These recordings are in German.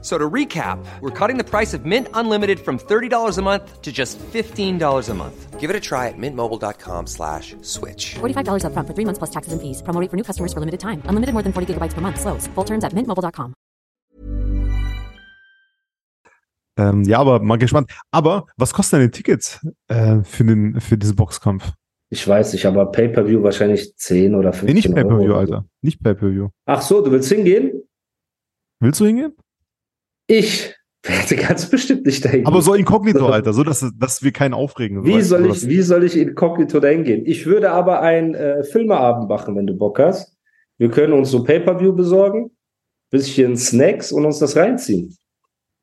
So to recap, we're cutting the price of Mint Unlimited from $30 a month to just $15 a month. Give it a try at mintmobile.com slash switch. $45 upfront for three months plus taxes and fees. Promo rate for new customers for limited time. Unlimited more than 40 gigabytes per month. Slows. Full terms at mintmobile.com. Ähm, ja, aber mal gespannt. Aber was kosten deine Tickets äh, für, den, für diesen Boxkampf? Ich weiß nicht, aber Pay-Per-View wahrscheinlich 10 oder 15 Nee, nicht Pay-Per-View. Alter. Nicht Pay-Per-View. Ach so, du willst hingehen? Willst du hingehen? Ich werde ganz bestimmt nicht dahin Aber so inkognito, Alter, so dass, dass wir keinen aufregen. Wie soll so ich, wie soll ich inkognito dahin gehen? Ich würde aber einen äh, Filmeabend machen, wenn du Bock hast. Wir können uns so Pay-Per-View besorgen, bisschen Snacks und uns das reinziehen.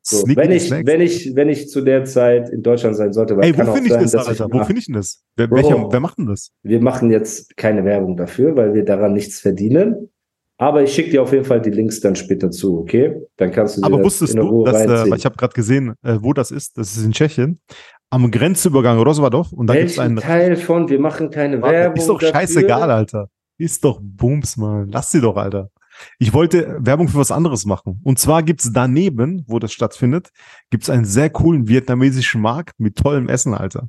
So, wenn ich, Snacks? wenn ich, wenn ich zu der Zeit in Deutschland sein sollte, Ey, wo finde ich sein, das, Alter? Wo nach- finde ich denn das? Wer, welcher, wer macht denn das? Wir machen jetzt keine Werbung dafür, weil wir daran nichts verdienen. Aber ich schicke dir auf jeden Fall die Links dann später zu, okay? Dann kannst du dir Aber wusstest in du, Ruhe dass, äh, reinziehen. ich habe gerade gesehen, äh, wo das ist? Das ist in Tschechien. Am Grenzübergang Roswadov. Und da gibt es einen. Teil von, wir machen keine Warte, Werbung Ist doch dafür. scheißegal, Alter. Ist doch Bums, Mann. Lass sie doch, Alter. Ich wollte Werbung für was anderes machen. Und zwar gibt's daneben, wo das stattfindet, gibt's einen sehr coolen vietnamesischen Markt mit tollem Essen, Alter.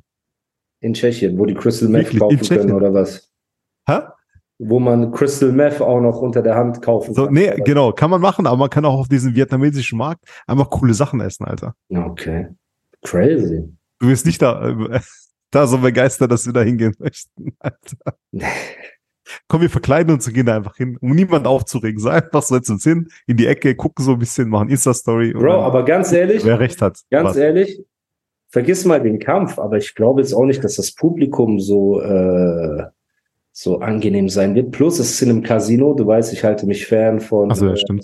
In Tschechien, wo die Crystal Meth kaufen können oder was? Hä? Wo man Crystal Meth auch noch unter der Hand kaufen So, kann. nee, oder? genau, kann man machen, aber man kann auch auf diesem vietnamesischen Markt einfach coole Sachen essen, Alter. Okay. Crazy. Du wirst nicht da, äh, da so begeistert, dass wir da hingehen möchten, Alter. Komm, wir verkleiden uns und gehen da einfach hin, um niemand aufzuregen. Sei einfach, setzen uns hin, in die Ecke, gucken so ein bisschen, machen Insta-Story. Bro, aber ganz ehrlich, Wer recht hat. ganz Warte. ehrlich, vergiss mal den Kampf, aber ich glaube jetzt auch nicht, dass das Publikum so, äh, so angenehm sein wird. Plus, es ist in einem Casino, du weißt, ich halte mich fern von Achso, ja, äh.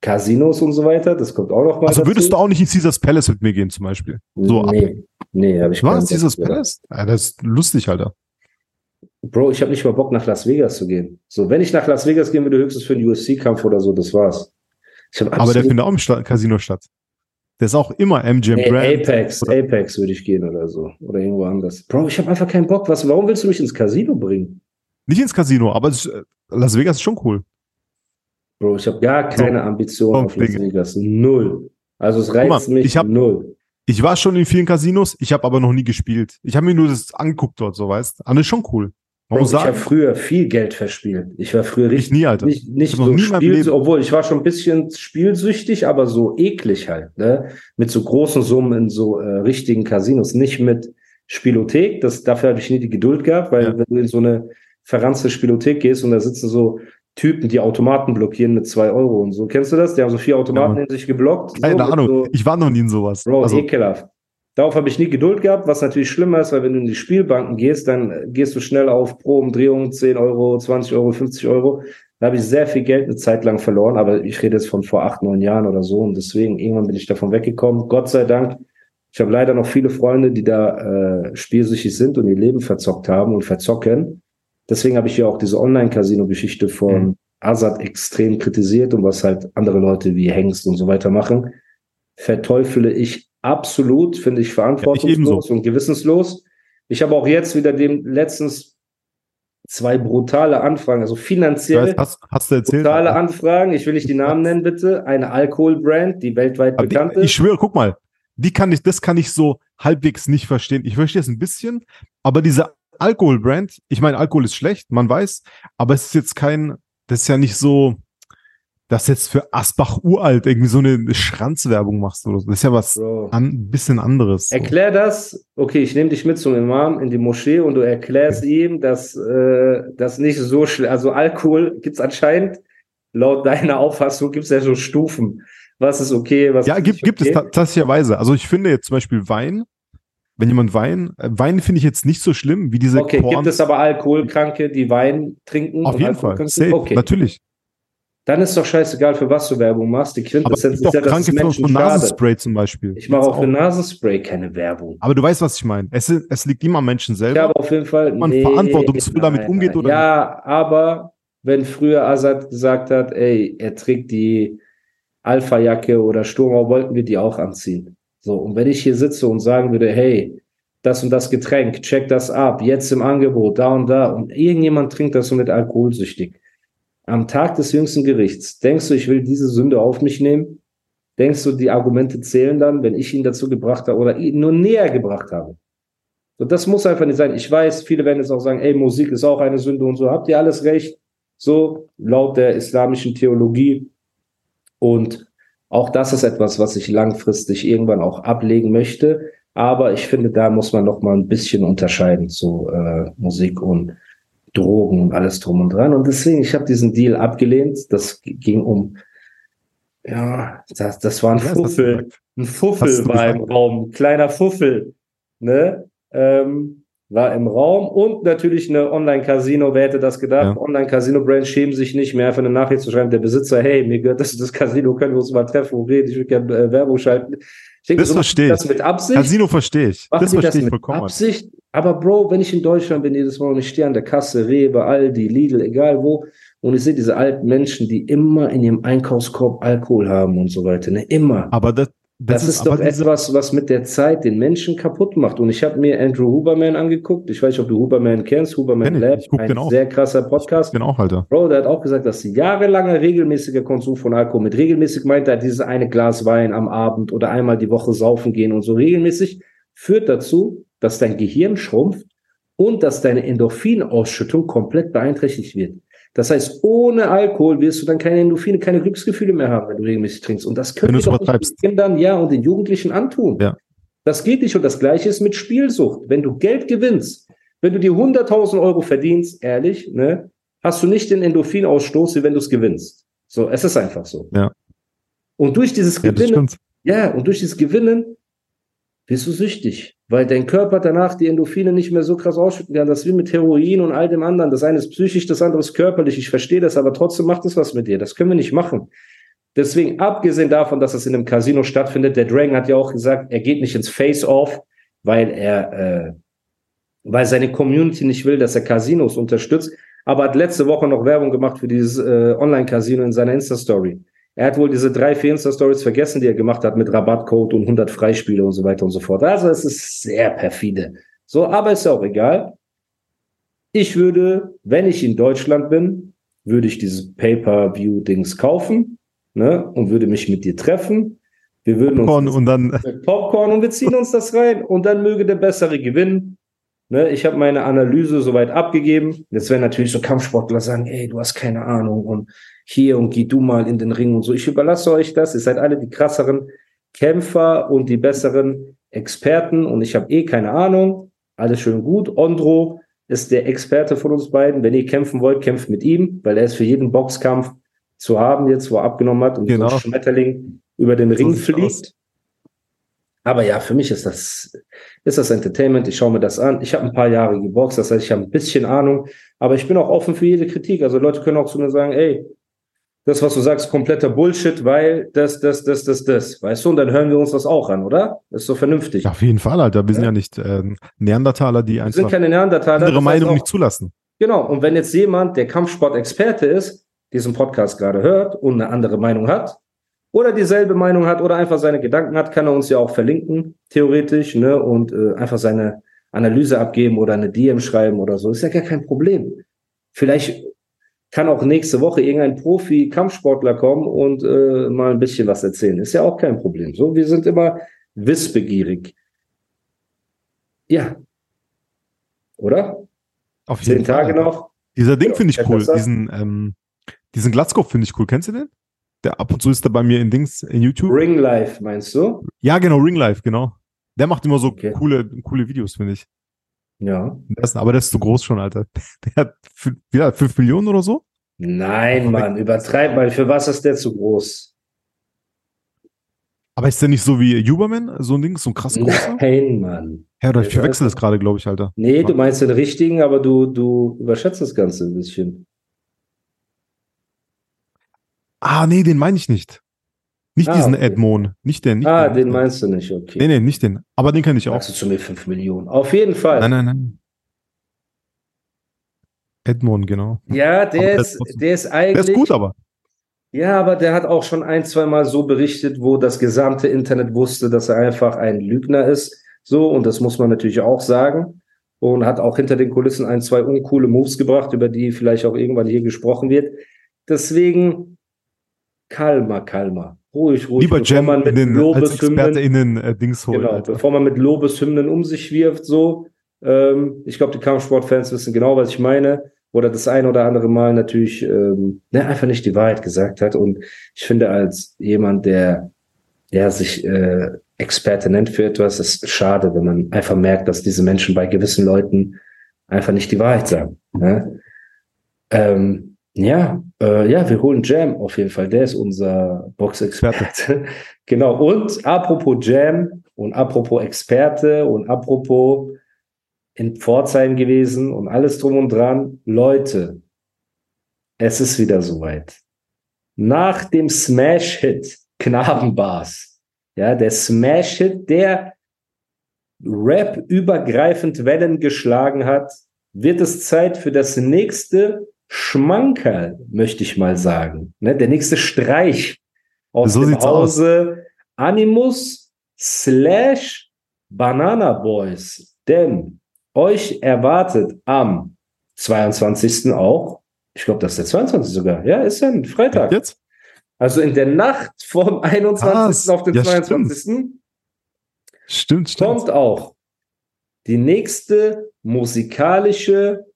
Casinos und so weiter. Das kommt auch noch mal Also würdest dazu. du auch nicht in Caesars Palace mit mir gehen, zum Beispiel? So ab. nee, nee, habe ich Was? Caesars. Palace? Ja, das ist lustig, Alter. Bro, ich habe nicht mal Bock, nach Las Vegas zu gehen. So, wenn ich nach Las Vegas gehen würde, höchstens für einen UFC-Kampf oder so, das war's. Aber der findet auch im Sta Casino statt. Der ist auch immer MGM Nee, Grand. Apex, Oder- Apex würde ich gehen oder so. Oder irgendwo anders. Bro, ich habe einfach keinen Bock. Was, warum willst du mich ins Casino bringen? Nicht ins Casino, aber ist- äh, Las Vegas ist schon cool. Bro, ich habe gar keine So, Ambitionen komm, auf Las. Vegas. Null. Also es reizt mal, mich ich hab- null. Ich war schon in vielen Casinos, ich habe aber noch nie gespielt. Ich habe mir nur das angeguckt dort, so weißt. Aber das ist schon cool. Bro, ich habe früher viel Geld verspielt. Ich war früher ich richtig nie, Alter. nicht, nicht Ich so Spiel, obwohl ich war schon ein bisschen spielsüchtig, aber so eklig halt, ne? Mit so großen Summen in so äh, richtigen Casinos, nicht mit Spielothek. Das, dafür habe ich nie die Geduld gehabt, weil Ja. wenn du in so eine verranzte Spielothek gehst und da sitzen so Typen, die Automaten blockieren mit zwei Euro und so. Kennst du das? Die haben so vier Automaten Ja, in sich geblockt. so, Keine Ahnung. So, Ich war noch nie in sowas. Bro, also, ekelhaft. Darauf habe ich nie Geduld gehabt, was natürlich schlimmer ist, weil wenn du in die Spielbanken gehst, dann gehst du schnell auf pro Umdrehung 10 Euro, 20 Euro, 50 Euro. Da habe ich sehr viel Geld eine Zeit lang verloren, aber ich rede jetzt von vor acht, neun Jahren oder so und deswegen irgendwann bin ich davon weggekommen. Gott sei Dank. Ich habe leider noch viele Freunde, die da äh, spielsüchtig sind und ihr Leben verzockt haben und verzocken. Deswegen habe ich ja auch diese Online-Casino-Geschichte von Mhm. Azad extrem kritisiert und was halt andere Leute wie Hengst und so weiter machen. Verteufele ich absolut, finde ich verantwortungslos ebenso. und gewissenslos. Ich habe auch jetzt wieder dem letztens zwei brutale Anfragen, also ich finanziell hast, hast du erzählt? brutale Alter. Anfragen. Ich will nicht die Namen nennen, bitte. Eine Alkoholbrand, die weltweit Aber bekannt die, ich ist. schwöre, guck mal, die kann ich, das kann ich so halbwegs nicht verstehen. Ich verstehe es ein bisschen, aber diese Alkoholbrand, ich meine, Alkohol ist schlecht, man weiß, aber es ist jetzt kein, das ist ja nicht so, dass jetzt für Asbach uralt irgendwie so eine Schranzwerbung machst oder so. Das ist ja was Bro. an, bisschen anderes. So. Erklär das. Okay, ich nehme dich mit zum Imam in die Moschee und du erklärst ihm, dass äh, das nicht so schlimm, also Alkohol gibt's anscheinend, laut deiner Auffassung gibt's ja so Stufen. Was ist okay, was Ja, ist gibt, nicht gibt es okay. ta- tatsächlicherweise. Also ich finde jetzt zum Beispiel Wein, wenn jemand Wein, äh, Wein finde ich jetzt nicht so schlimm wie diese Okay, Korn. gibt es aber Alkoholkranke, die Wein trinken? Auf jeden Fall. Safe, Okay, natürlich. dann ist doch scheißegal, für was du Werbung machst. Die Aber es Quintessenz gibt ist ja, dass Kranke es Menschen schadet. Nasenspray zum Beispiel. Ich mache auch für Nasenspray keine Werbung. Aber du weißt, was ich meine. Es, es liegt immer am Menschen selber. habe auf jeden Fall. man verantwortungsvoll damit umgeht, oder Ja, aber wenn früher Azad gesagt hat, ey, er trägt die Alpha-Jacke oder Sturmau wollten wir die auch anziehen. So, und wenn ich hier sitze und sagen würde, hey, das und das Getränk, check das ab, jetzt im Angebot, da und da, und irgendjemand trinkt das und wird alkoholsüchtig. Am Tag des jüngsten Gerichts, denkst du, ich will diese Sünde auf mich nehmen? Denkst du, die Argumente zählen dann, wenn ich ihn dazu gebracht habe oder ihn nur näher gebracht habe? So, das muss einfach nicht sein. Ich weiß, viele werden jetzt auch sagen, ey, Musik ist auch eine Sünde und so. Habt ihr alles recht? So, laut der islamischen Theologie. Und auch das ist etwas, was ich langfristig irgendwann auch ablegen möchte. Aber ich finde, da muss man noch mal ein bisschen unterscheiden zu äh, Musik und Drogen und alles drum und dran. Und deswegen, ich habe diesen Deal abgelehnt. Das ging um, ja, das, das war ein Ja, Fuffel. Ein Fuffel war im. Raum, kleiner Fuffel, ne? Ähm, war im Raum und natürlich eine Online-Casino. Wer hätte das gedacht? Ja. Online-Casino-Brands schämen sich nicht mehr, einfach eine Nachricht zu schreiben. Der Besitzer, hey, mir gehört das, das Casino, können wir uns mal treffen und reden. Ich will gerne äh, Werbung schalten. Ich denke, Das so verstehe ich. das mit Absicht. Casino verstehe ich. Das die das verstehe ich vollkommen. Absicht. Aber Bro, wenn ich in Deutschland bin jedes Mal und ich stehe an der Kasse, Rewe, Aldi, Lidl, egal wo, und ich sehe diese alten Menschen, die immer in ihrem Einkaufskorb Alkohol haben und so weiter, ne, immer. Aber das, das, Das, ist, doch aber diese, etwas, was mit der Zeit den Menschen kaputt macht. Und ich habe mir Andrew Huberman angeguckt. Ich weiß nicht, ob du Huberman kennst. Huberman Kenn. Lab, ein auch. sehr krasser Podcast. Auch, Alter. Bro, der hat auch gesagt, dass jahrelanger regelmäßiger Konsum von Alkohol, mit regelmäßig meint er dieses eine Glas Wein am Abend oder einmal die Woche saufen gehen und so regelmäßig, führt dazu, dass dein Gehirn schrumpft und dass deine Endorphinausschüttung komplett beeinträchtigt wird. Das heißt, ohne Alkohol wirst du dann keine Endorphine, keine Glücksgefühle mehr haben, wenn du regelmäßig trinkst. Und das können wir doch den Kindern, ja, und den Jugendlichen antun. Ja. Das geht nicht. Und das Gleiche ist mit Spielsucht. Wenn du Geld gewinnst, wenn du dir 100.000 Euro verdienst, ehrlich, ne, hast du nicht den Endorphinausstoß, wie wenn du es gewinnst. So, es ist einfach so. Ja. Und durch dieses Ja, Gewinnen, stimmt. ja, und durch dieses Gewinnen wirst du süchtig, weil dein Körper danach die Endorphine nicht mehr so krass ausschütten kann. Das ist wie mit Heroin und all dem anderen. Das eine ist psychisch, das andere ist körperlich. Ich verstehe das, aber trotzdem macht es was mit dir. Das können wir nicht machen. Deswegen, abgesehen davon, dass es in einem Casino stattfindet, der Dragon hat ja auch gesagt, er geht nicht ins Face-Off, weil er, äh, weil seine Community nicht will, dass er Casinos unterstützt. Aber hat letzte Woche noch Werbung gemacht für dieses äh, Online-Casino in seiner Insta-Story. Er hat wohl diese drei, vier Insta-Stories vergessen, die er gemacht hat mit Rabattcode und 100 Freispiele und so weiter und so fort. Also es ist sehr perfide. So, aber ist auch egal. Ich würde, wenn ich in Deutschland bin, würde ich dieses Pay-Per-View-Dings kaufen ne, und würde mich mit dir treffen. Wir würden uns Und, und dann, Popcorn und wir ziehen uns das rein und dann möge der Bessere gewinnen. Ne, ich habe meine Analyse soweit abgegeben. Jetzt werden natürlich so Kampfsportler sagen, ey, du hast keine Ahnung und hier und geh du mal in den Ring und so. Ich überlasse euch das. Ihr seid alle die krasseren Kämpfer und die besseren Experten und ich habe eh keine Ahnung. Alles schön gut. Ondro ist der Experte von uns beiden. Wenn ihr kämpfen wollt, kämpft mit ihm, weil er ist für jeden Boxkampf zu haben, jetzt wo er abgenommen hat und wie so Genau. ein Schmetterling über den Ring sieht's aus. Aber ja, für mich ist das, ist das Entertainment. Ich schaue mir das an. Ich habe ein paar Jahre geboxt, das heißt, ich habe ein bisschen Ahnung. Aber ich bin auch offen für jede Kritik. Also Leute können auch zu mir sagen, ey, das, was du sagst, ist kompletter Bullshit, weil das, das, das, das, das. Weißt du, und dann hören wir uns das auch an, oder? Das ist so vernünftig. ja, auf jeden Fall, Alter. Wir sind Ja. ja nicht äh, Neandertaler, die einfach keine Neandertaler. andere Meinung auch- nicht zulassen. Genau, und wenn jetzt jemand, der Kampfsport-Experte ist, diesen Podcast gerade hört und eine andere Meinung hat, oder dieselbe Meinung hat oder einfach seine Gedanken hat, kann er uns ja auch verlinken, theoretisch, ne, und äh, einfach seine Analyse abgeben oder eine DM schreiben oder so. Ist ja gar kein Problem. Vielleicht kann auch nächste Woche irgendein Profi-Kampfsportler kommen und äh, mal ein bisschen was erzählen. Ist ja auch kein Problem. So, wir sind immer wissbegierig. Ja. Oder? Auf jeden Zehn Fall. Tage noch. Dieser Ding Ja, finde ich cool. Diesen, ähm, diesen Glatzkopf finde ich cool. Kennst du den? Der ab und zu ist der bei mir in Dings in YouTube. Ring Life, meinst du? Ja, genau, Ring Life, genau. Der macht immer so Okay. coole, coole Videos, finde ich. Ja. Ist, aber der ist zu groß schon, Alter. Der hat wieder 5 Millionen oder so. Nein, Aber Mann, übertreib mal. Für was ist der zu groß? Aber ist der nicht so wie Huberman? So ein Ding, so ein krass großer? Nein, Mann. Ja, oder ich verwechsel das gerade, glaube ich, Alter. Nee, du meinst den richtigen, aber du, du überschätzt das Ganze ein bisschen. Ah, nee, den meine ich nicht. Nicht Ah, diesen okay. Edmond. Nicht den. Nicht ah, den, den meinst du nicht, okay. Nee, nee, nicht den. Aber den kenne ich auch. Sagst du zu mir 5 Millionen? Auf jeden Fall. Nein, nein, nein. Edmond, genau. Ja, Aber der der ist, der ist Der eigentlich. ist gut, aber. Ja, aber der hat auch schon ein, zwei Mal so berichtet, wo das gesamte Internet wusste, dass er einfach ein Lügner ist. So, und das muss man natürlich auch sagen. Und hat auch hinter den Kulissen ein, zwei uncoole Moves gebracht, über die vielleicht auch irgendwann hier gesprochen wird. Deswegen, kalmer, kalmer. Ruhig, ruhig. Lieber bevor Jam man mit in den, als ExperteInnen äh, Dings holen. Genau, Alter. bevor man mit Lobeshymnen um sich wirft, so. Ähm, ich glaube, die Kampfsportfans wissen genau, was ich meine. Oder das ein oder andere Mal natürlich ähm, ne, einfach nicht die Wahrheit gesagt hat. Und ich finde, als jemand, der ja, sich äh, Experte nennt für etwas, ist schade, wenn man einfach merkt, dass diese Menschen bei gewissen Leuten einfach nicht die Wahrheit sagen. Ne? Ähm, ja, äh, ja, wir holen Jam auf jeden Fall. Der ist unser Boxexperte. genau. Und apropos Jam und apropos Experte und apropos in Pforzheim gewesen und alles drum und dran. Leute, es ist wieder soweit. Nach dem Smash-Hit Knabenbars, ja, der Smash-Hit, der Rap übergreifend Wellen geschlagen hat, wird es Zeit für das nächste Schmankerl, möchte ich mal sagen. Ne, der nächste Streich aus So dem sieht's aus. Hause Animus slash Banana Boys. Denn euch erwartet am 22. auch, ich glaube, das ist der 22. sogar, ja, ist ja ein Freitag. Jetzt? Also in der Nacht vom 21. Ah, auf den ja, 22. Stimmt, stimmt. kommt auch die nächste musikalische,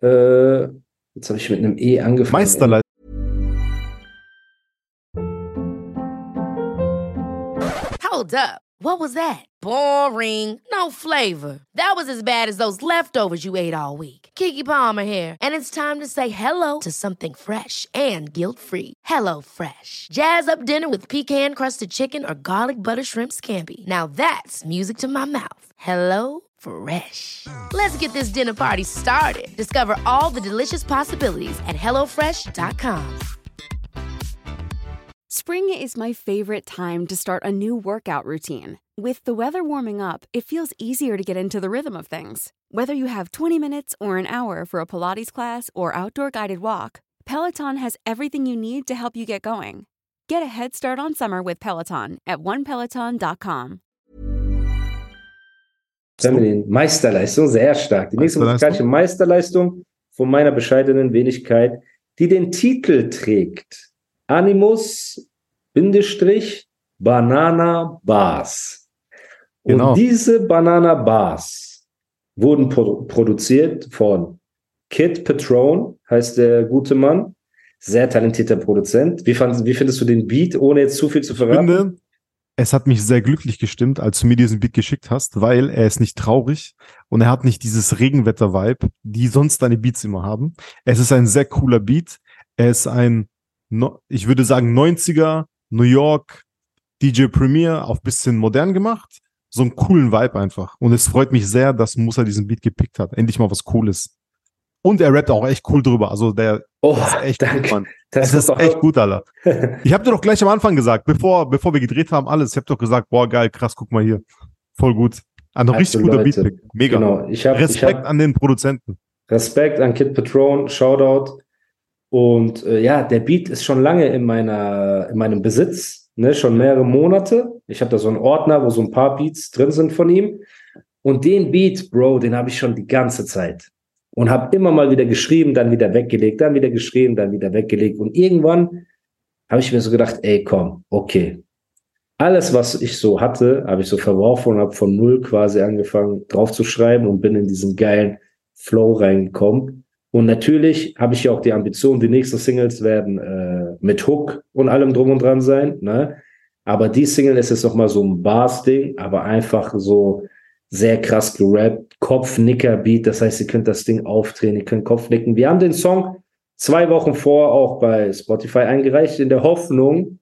äh, jetzt habe ich mit einem E angefangen. Meisterleistung. Hold up. What was that? Boring. No flavor. That was as bad as those leftovers you ate all week. Kiki Palmer here, and it's time to say hello to something fresh and guilt-free. Hello Fresh. Jazz up dinner with pecan-crusted chicken or garlic butter shrimp scampi. Now that's music to my mouth. Hello Fresh. Let's get this dinner party started. Discover all the delicious possibilities at hellofresh.com. Spring is my favorite time to start a new workout routine. With the weather warming up, it feels easier to get into the rhythm of things. Whether you have 20 minutes or an hour for a Pilates class or outdoor guided walk, Peloton has everything you need to help you get going. Get a head start on summer with Peloton at onepeloton.com. Feminin. Meisterleistung, sehr stark. Die nächste Meisterleistung? musikalische Meisterleistung von meiner bescheidenen Wenigkeit, die den Titel trägt. Animus, Bindestrich, Banana Bars. Genau. Und diese Banana Bars wurden pro produziert von Kid Patron, heißt der gute Mann. Sehr talentierter Produzent. Wie, fand, wie findest du den Beat, ohne jetzt zu viel zu verraten? finde, es hat mich sehr glücklich gestimmt, als du mir diesen Beat geschickt hast, weil er ist nicht traurig und er hat nicht dieses Regenwetter-Vibe, die sonst deine Beats immer haben. Es ist ein sehr cooler Beat. Er ist ein, ich würde sagen, 90er New York DJ Premier auf bisschen modern gemacht. So einen coolen Vibe einfach. Und es freut mich sehr, dass Musa diesen Beat gepickt hat. Endlich mal was Cooles. Und er rappt auch echt cool drüber. Also der oh, ist echt danke. gut, Mann. Das es ist doch echt gut, Alter. Ich habe dir doch gleich am Anfang gesagt, bevor, bevor wir gedreht haben, alles. Ich habe doch gesagt, boah, geil, krass, guck mal hier. Voll gut. Ein Also, richtig guter Leute, Beatpick. Mega. Genau, ich Respekt hab, an den Produzenten. Respekt an Kid Patron, Shoutout. Und äh, ja, der Beat ist schon lange in meiner in meinem Besitz, ne, schon mehrere Monate. Ich habe da so einen Ordner, wo so ein paar Beats drin sind von ihm. Und den Beat, Bro, den habe ich schon die ganze Zeit und habe immer mal wieder geschrieben, dann wieder weggelegt, dann wieder geschrieben, dann wieder weggelegt. Und irgendwann habe ich mir so gedacht, ey, komm, okay. Alles, was ich so hatte, habe ich so verworfen und habe von null quasi angefangen drauf zu schreiben und bin in diesen geilen Flow reingekommen. Und natürlich habe ich ja auch die Ambition, die nächsten Singles werden äh, mit Hook und allem drum und dran sein. Ne? Aber die Single ist jetzt nochmal so ein Bars-Ding, aber einfach so sehr krass gerappt, Kopfnicker-Beat. Das heißt, ihr könnt das Ding aufdrehen, ihr könnt Kopfnicken. Wir haben den Song zwei Wochen vor auch bei Spotify eingereicht, in der Hoffnung,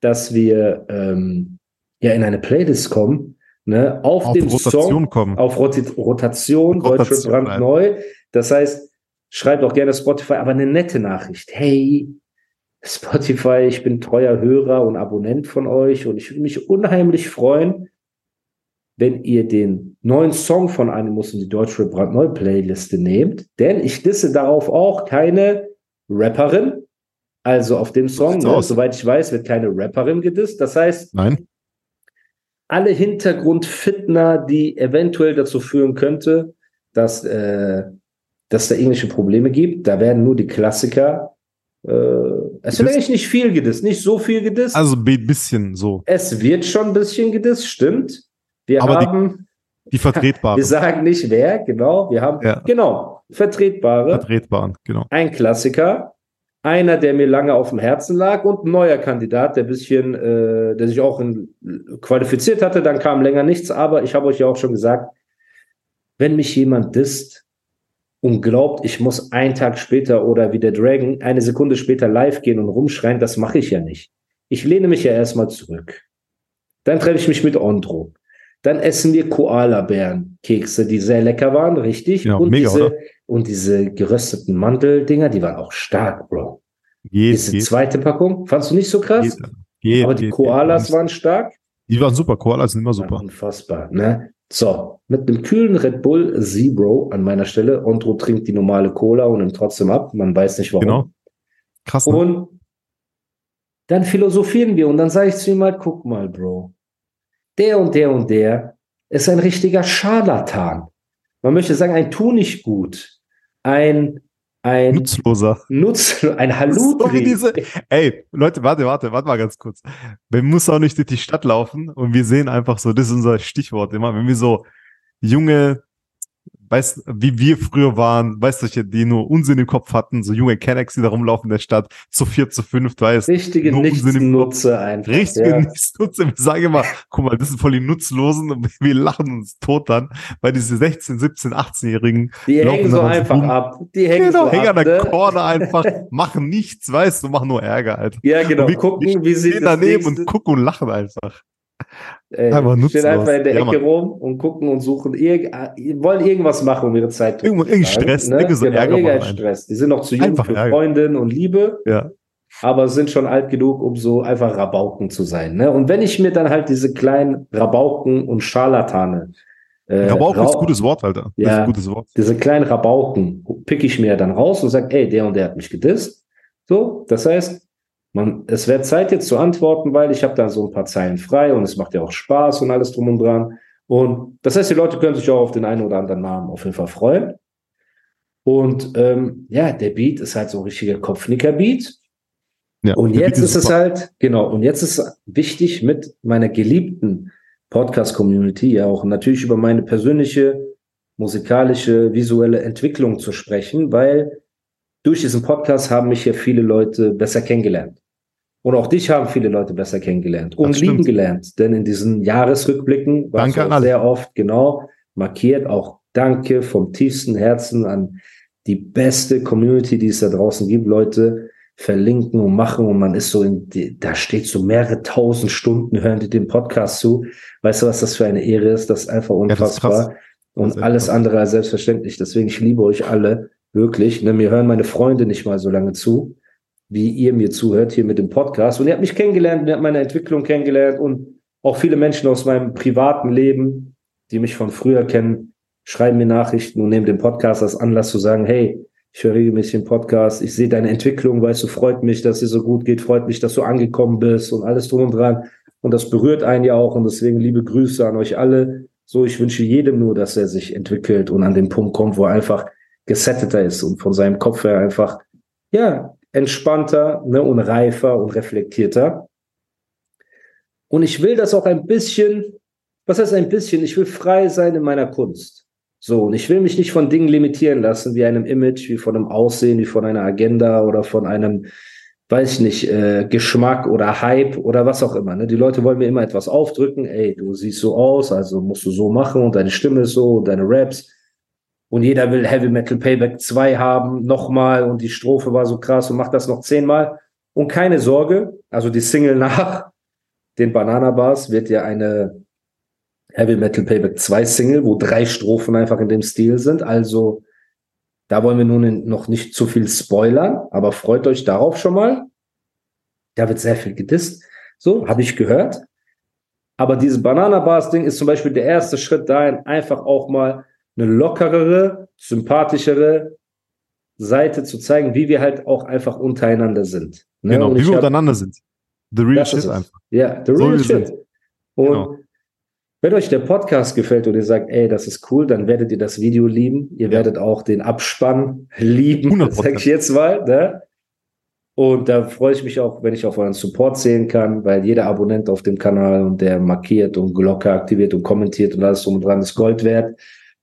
dass wir ähm, ja in eine Playlist kommen, ne, auf, Auf dem Rotation Song, kommen. auf Roti Rotation, Rotation, brandneu. Das heißt, schreibt auch gerne Spotify, aber eine nette Nachricht. Hey, Spotify, ich bin treuer Hörer und Abonnent von euch und ich würde mich unheimlich freuen, wenn ihr den neuen Song von Animus in die Deutschrap brandneu Playliste nehmt, denn ich disse darauf auch keine Rapperin, Also auf dem Song, ne, soweit ich weiß, wird keine Rapperin gedisst. Das heißt, Nein? alle Hintergrundfitner, die eventuell dazu führen könnte, dass, äh, dass da irgendwelche Probleme gibt, da werden nur die Klassiker. Äh, es wird eigentlich nicht viel gedisst, nicht so viel gedisst. Also ein bisschen so. es wird schon ein bisschen gedisst, stimmt. Wir Aber die- haben, Die vertretbaren. wir sagen nicht wer, genau. Wir haben, Ja. genau, vertretbare, vertretbaren, genau. ein Klassiker, einer, der mir lange auf dem Herzen lag und ein neuer Kandidat, der bisschen, äh, der sich auch in, qualifiziert hatte, dann kam länger nichts, aber ich habe euch ja auch schon gesagt, wenn mich jemand disst und glaubt, ich muss einen Tag später oder wie der Dragon eine Sekunde später live gehen und rumschreien, das mache ich ja nicht. Ich lehne mich ja erstmal zurück. Dann treffe ich mich mit Ondro. Dann essen wir Koala-Bären-Kekse, die sehr lecker waren, richtig. Ja, und, mega, diese, oder? und diese gerösteten Mandeldinger, die waren auch stark, Bro. Geht, Diese geht, zweite Packung, fandst du nicht so krass? geht, geht, Aber die Koalas waren stark. Die waren super, Koalas sind immer super. Unfassbar, ne? So, mit einem kühlen Red Bull Zero an meiner Stelle. Ondro trinkt die normale Cola und nimmt trotzdem ab. Man weiß nicht warum. Genau. Krass, ne? Und dann philosophieren wir und dann sage ich zu ihm halt, guck mal, Bro, der und der und der ist ein richtiger Scharlatan. Man möchte sagen, ein Tu nicht gut, ein, ein Nutzloser. Nutz, ein So Haludri. diese, ey, Leute, warte, warte, warte mal ganz kurz. Wir müssen auch nicht durch die Stadt laufen und wir sehen einfach so, das ist unser Stichwort immer, wenn wir so junge, weißt, wie wir früher waren, weißt du, die nur Unsinn im Kopf hatten, so junge Kennex, die da rumlaufen in der Stadt, zu vier, zu fünft, weißt Richtige im Kopf. Nichtsnutze einfach. Richtige ja. Nichtsnutze. Wir sagen immer, guck mal, das sind voll die Nutzlosen und wir lachen uns tot dann, weil diese 16, 17, 18-Jährigen Die hängen so einfach rum. ab. Die hängen Genau, so hängen ab. an der ne? Corner einfach, machen nichts, weißt du, machen nur Ärger, Alter. Ja, genau. Und wir gucken, wie sie stehen daneben nächste- und gucken und lachen einfach. Ey, Einfach stehen einfach in der Ja, Ecke Mann. rum und gucken und suchen, irg wollen irgendwas machen, um ihre Zeit Irgendwo- totzuschlagen, irgendein Stress, ne? irgendwie so genau, irgendein Stress. Die sind noch zu jung Einfach für Ärger. Freundin und Liebe, Ja. aber sind schon alt genug, um so einfach Rabauken zu sein. Ne? Und wenn ich mir dann halt diese kleinen Rabauken und Scharlatane, äh, auch ist ein gutes Wort, Alter. Das ist Ja. ein gutes Wort. diese kleinen Rabauken pick ich mir dann raus und sage, ey, der und der hat mich gedisst. So, das heißt, man, es wäre Zeit jetzt zu antworten, weil ich habe da so ein paar Zeilen frei und es macht ja auch Spaß und alles drum und dran. Und das heißt, die Leute können sich auch auf den einen oder anderen Namen auf jeden Fall freuen. Und ähm, ja, der Beat ist halt so ein richtiger Kopfnicker-Beat. Ja, Und jetzt ist es halt, genau, und jetzt ist wichtig mit meiner geliebten Podcast-Community ja auch natürlich über meine persönliche musikalische, visuelle Entwicklung zu sprechen, weil durch diesen Podcast haben mich ja viele Leute besser kennengelernt. Und auch dich haben viele Leute besser kennengelernt und Das stimmt. lieben gelernt. Denn in diesen Jahresrückblicken war es sehr oft genau markiert. Auch danke vom tiefsten Herzen an die beste Community, die es da draußen gibt. Leute verlinken und machen und man ist so in, die, da steht so mehrere tausend Stunden, hören die den Podcast zu. Weißt du, was das für eine Ehre ist? Das ist einfach Ja, unfassbar. Und ist echt alles andere als selbstverständlich. Deswegen, ich liebe euch alle, wirklich. Ne, mir hören meine Freunde nicht mal so lange zu, wie ihr mir zuhört hier mit dem Podcast. Und ihr habt mich kennengelernt, ihr habt meine Entwicklung kennengelernt und auch viele Menschen aus meinem privaten Leben, die mich von früher kennen, schreiben mir Nachrichten und nehmen den Podcast als Anlass zu sagen, hey, ich höre regelmäßig den Podcast, ich sehe deine Entwicklung, weißt du, freut mich, dass es so gut geht, freut mich, dass du angekommen bist und alles drum und dran. Und das berührt einen ja auch und deswegen liebe Grüße an euch alle. So, ich wünsche jedem nur, dass er sich entwickelt und an den Punkt kommt, wo er einfach gesetteter ist und von seinem Kopf her einfach, ja, entspannter ne, und reifer und reflektierter. Und ich will das auch ein bisschen, was heißt ein bisschen? Ich will frei sein in meiner Kunst. So, und ich will mich nicht von Dingen limitieren lassen, wie einem Image, wie von einem Aussehen, wie von einer Agenda oder von einem, weiß ich nicht, äh, Geschmack oder Hype oder was auch immer. Ne? Die Leute wollen mir immer etwas aufdrücken. Ey, du siehst so aus, also musst du so machen und deine Stimme ist so und deine Raps. Und jeder will Heavy Metal Payback 2 haben, nochmal und die Strophe war so krass und macht das noch zehnmal. Und keine Sorge, also die Single nach den Banana Bars wird ja eine Heavy Metal Payback 2 Single, wo drei Strophen einfach in dem Stil sind. Also da wollen wir nun noch nicht zu viel spoilern, aber freut euch darauf schon mal. Da wird sehr viel gedisst. So, habe ich gehört. Aber diese Banana Bars Ding ist zum Beispiel der erste Schritt dahin, einfach auch mal eine lockerere, sympathischere Seite zu zeigen, wie wir halt auch einfach untereinander sind. Ne? Genau, wie wir untereinander sind. The real Das shit ist einfach. Ja, the So real wir shit. Und Genau. wenn euch der Podcast gefällt und ihr sagt, ey, das ist cool, dann werdet ihr das Video lieben. Ihr Ja. werdet auch den Abspann lieben, 100%. sag ich jetzt mal. Ne? Und da freue ich mich auch, wenn ich auf euren Support zählen kann, weil jeder Abonnent auf dem Kanal und der markiert und Glocke aktiviert und kommentiert und alles drum und dran ist Gold wert.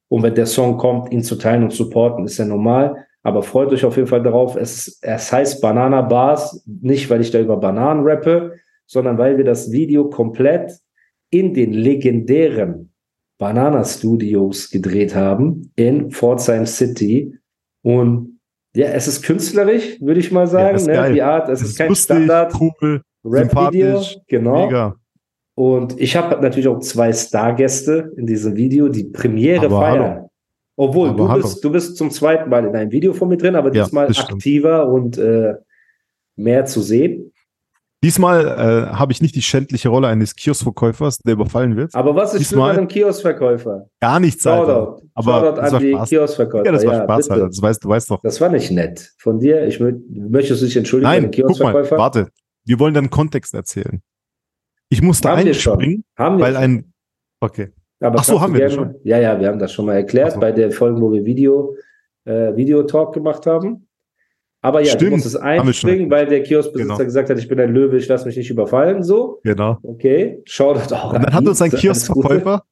Und wenn der Song kommt, ihn zu teilen und supporten, ist ja normal. Aber freut euch auf jeden Fall darauf. Es, es heißt Banana Bars, nicht weil ich da über Bananen rappe, sondern weil wir das Video komplett in den legendären Banana Studios gedreht haben in Pforzheim City. Und ja, es ist künstlerisch, würde ich mal sagen. ist ne? Die Art, es, ist ist kein lustig, Standard cool, Rap-Video. Genau. mega. Und ich habe natürlich auch zwei Stargäste in diesem Video, die Premiere Aber feiern. hallo. Obwohl, Aber du hallo. bist, du bist zum zweiten Mal in einem Video von mir drin, aber Ja, diesmal stimmt. aktiver und äh, mehr zu sehen. Diesmal äh, habe ich nicht die schändliche Rolle eines Kioskverkäufers, der überfallen wird. Aber was ist Diesmal- an einem Kioskverkäufer? Gar nichts, Alter. Shoutout. Aber Shoutout das war Spaß. Kioskverkäufer. Ja, das war Spaß, bitte. Alter. Das weißt du, weißt doch. Das war nicht nett von dir. Ich mö möchtest du dich entschuldigen Nein, guck mal, warte. Wir wollen dann Kontext erzählen. Ich musste Haben schon. einspringen, Haben weil schon. ein. Okay. Aber Ach so, haben du wir das gerne- Ja, ja, wir haben das schon mal erklärt so. bei der Folge, wo wir Video, äh, Video-Talk gemacht haben. Aber ja, du Stimmt, haben wir schon einspringen, weil der Kioskbesitzer Genau. gesagt hat, ich bin ein Löwe, ich lasse mich nicht überfallen. So, Genau. okay, schau das auch Und dann hat uns ein. Kioskverkäufer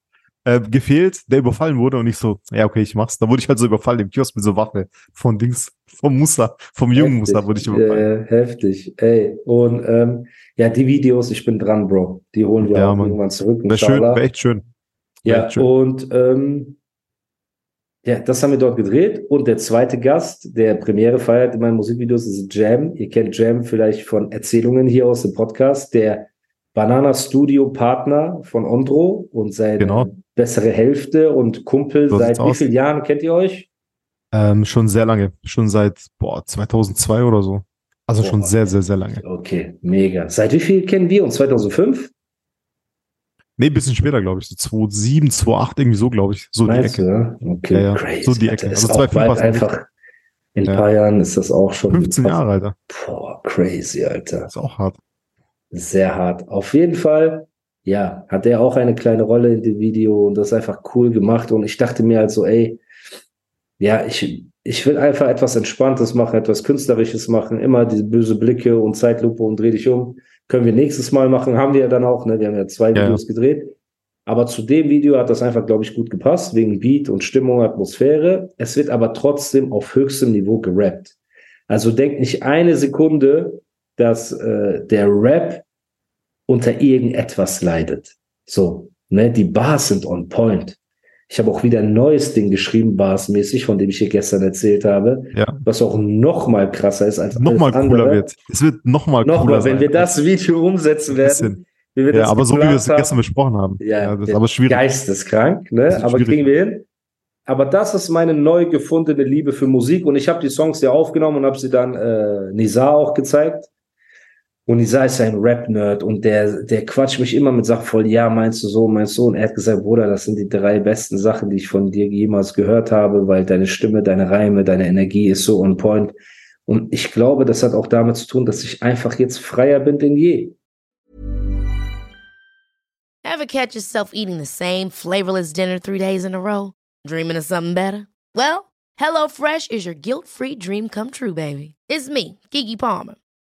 äh, gefehlt, der überfallen wurde und ich so, ja, okay, ich mach's. Da wurde ich halt so überfallen im Kiosk mit so Waffe von Dings, vom Musa, vom jungen Heftig. Musa wurde ich überfallen. Äh, heftig, ey. Und ähm, ja, die Videos, ich bin dran, Bro. Die holen wir Ja, auch Mann. irgendwann zurück. Wäre schön, wäre echt schön. Wär Ja, echt schön. und ähm, ja, das haben wir dort gedreht. Und der zweite Gast, der Premiere feiert in meinen Musikvideos, ist Jam. Ihr kennt Jam vielleicht von Erzählungen hier aus dem Podcast. Der Banana Studio Partner von Ondro und seine Genau. bessere Hälfte und Kumpel. So Seit wie aus. vielen Jahren kennt ihr euch? Ähm, schon sehr lange. Schon seit, boah, 2002 oder so. Also schon Boah. sehr, sehr, sehr lange. Okay, mega. Seit wie viel kennen wir uns? 2005? Nee, bisschen später, glaube ich. So 2007, 2008, irgendwie so, glaube ich. So die Meinst Ecke. du, ja? Okay, Ja, ja. crazy. So die. Ecke. Also auch 2005 bald war's nicht. einfach in ein paar Jahren ist das auch schon 15 Jahre, Alter. Boah, crazy, Alter. Ist auch hart. Sehr hart. Auf jeden Fall, ja, hat er auch eine kleine Rolle in dem Video und das ist einfach cool gemacht. Und ich dachte mir halt so, ey, ja, ich, ich will einfach etwas Entspanntes machen, etwas Künstlerisches machen, immer diese böse Blicke und Zeitlupe und dreh dich um. Können wir nächstes Mal machen, haben wir ja dann auch, ne? Wir haben ja zwei Ja, Videos gedreht. Aber zu dem Video hat das einfach, glaube ich, gut gepasst, wegen Beat und Stimmung, Atmosphäre. Es wird aber trotzdem auf höchstem Niveau gerappt. Also denkt nicht eine Sekunde, dass äh, der Rap unter irgendetwas leidet. So, ne, die Bars sind on point. Ich habe auch wieder ein neues Ding geschrieben, barsmäßig, von dem ich hier gestern erzählt habe, Ja. was auch noch mal krasser ist als Nochmal alles cooler andere. wird. Es wird nochmal cooler Nochmal, wenn sein. wir das Video umsetzen werden, wie wir Ja, das aber so wie wir es gestern besprochen haben. ja, das ist aber schwierig. Geisteskrank, ne? Aber kriegen wir hin. Aber das ist meine neu gefundene Liebe für Musik und ich habe die Songs ja aufgenommen und habe sie dann äh, Nizar auch gezeigt. Und Nizar ist ein Rap-Nerd und der, der quatscht mich immer mit Sachen voll, ja, meinst du so, meinst du? Und er hat gesagt, Bruder, das sind die drei besten Sachen, die ich von dir jemals gehört habe, weil deine Stimme, deine Reime, deine Energie ist so on point. Und ich glaube, das hat auch damit zu tun, dass ich einfach jetzt freier bin denn je. Ever catch yourself eating the same flavorless dinner three days in a row? Dreaming of something better? Well, HelloFresh is your guilt free dream come true, baby. It's me, Kiki Palmer.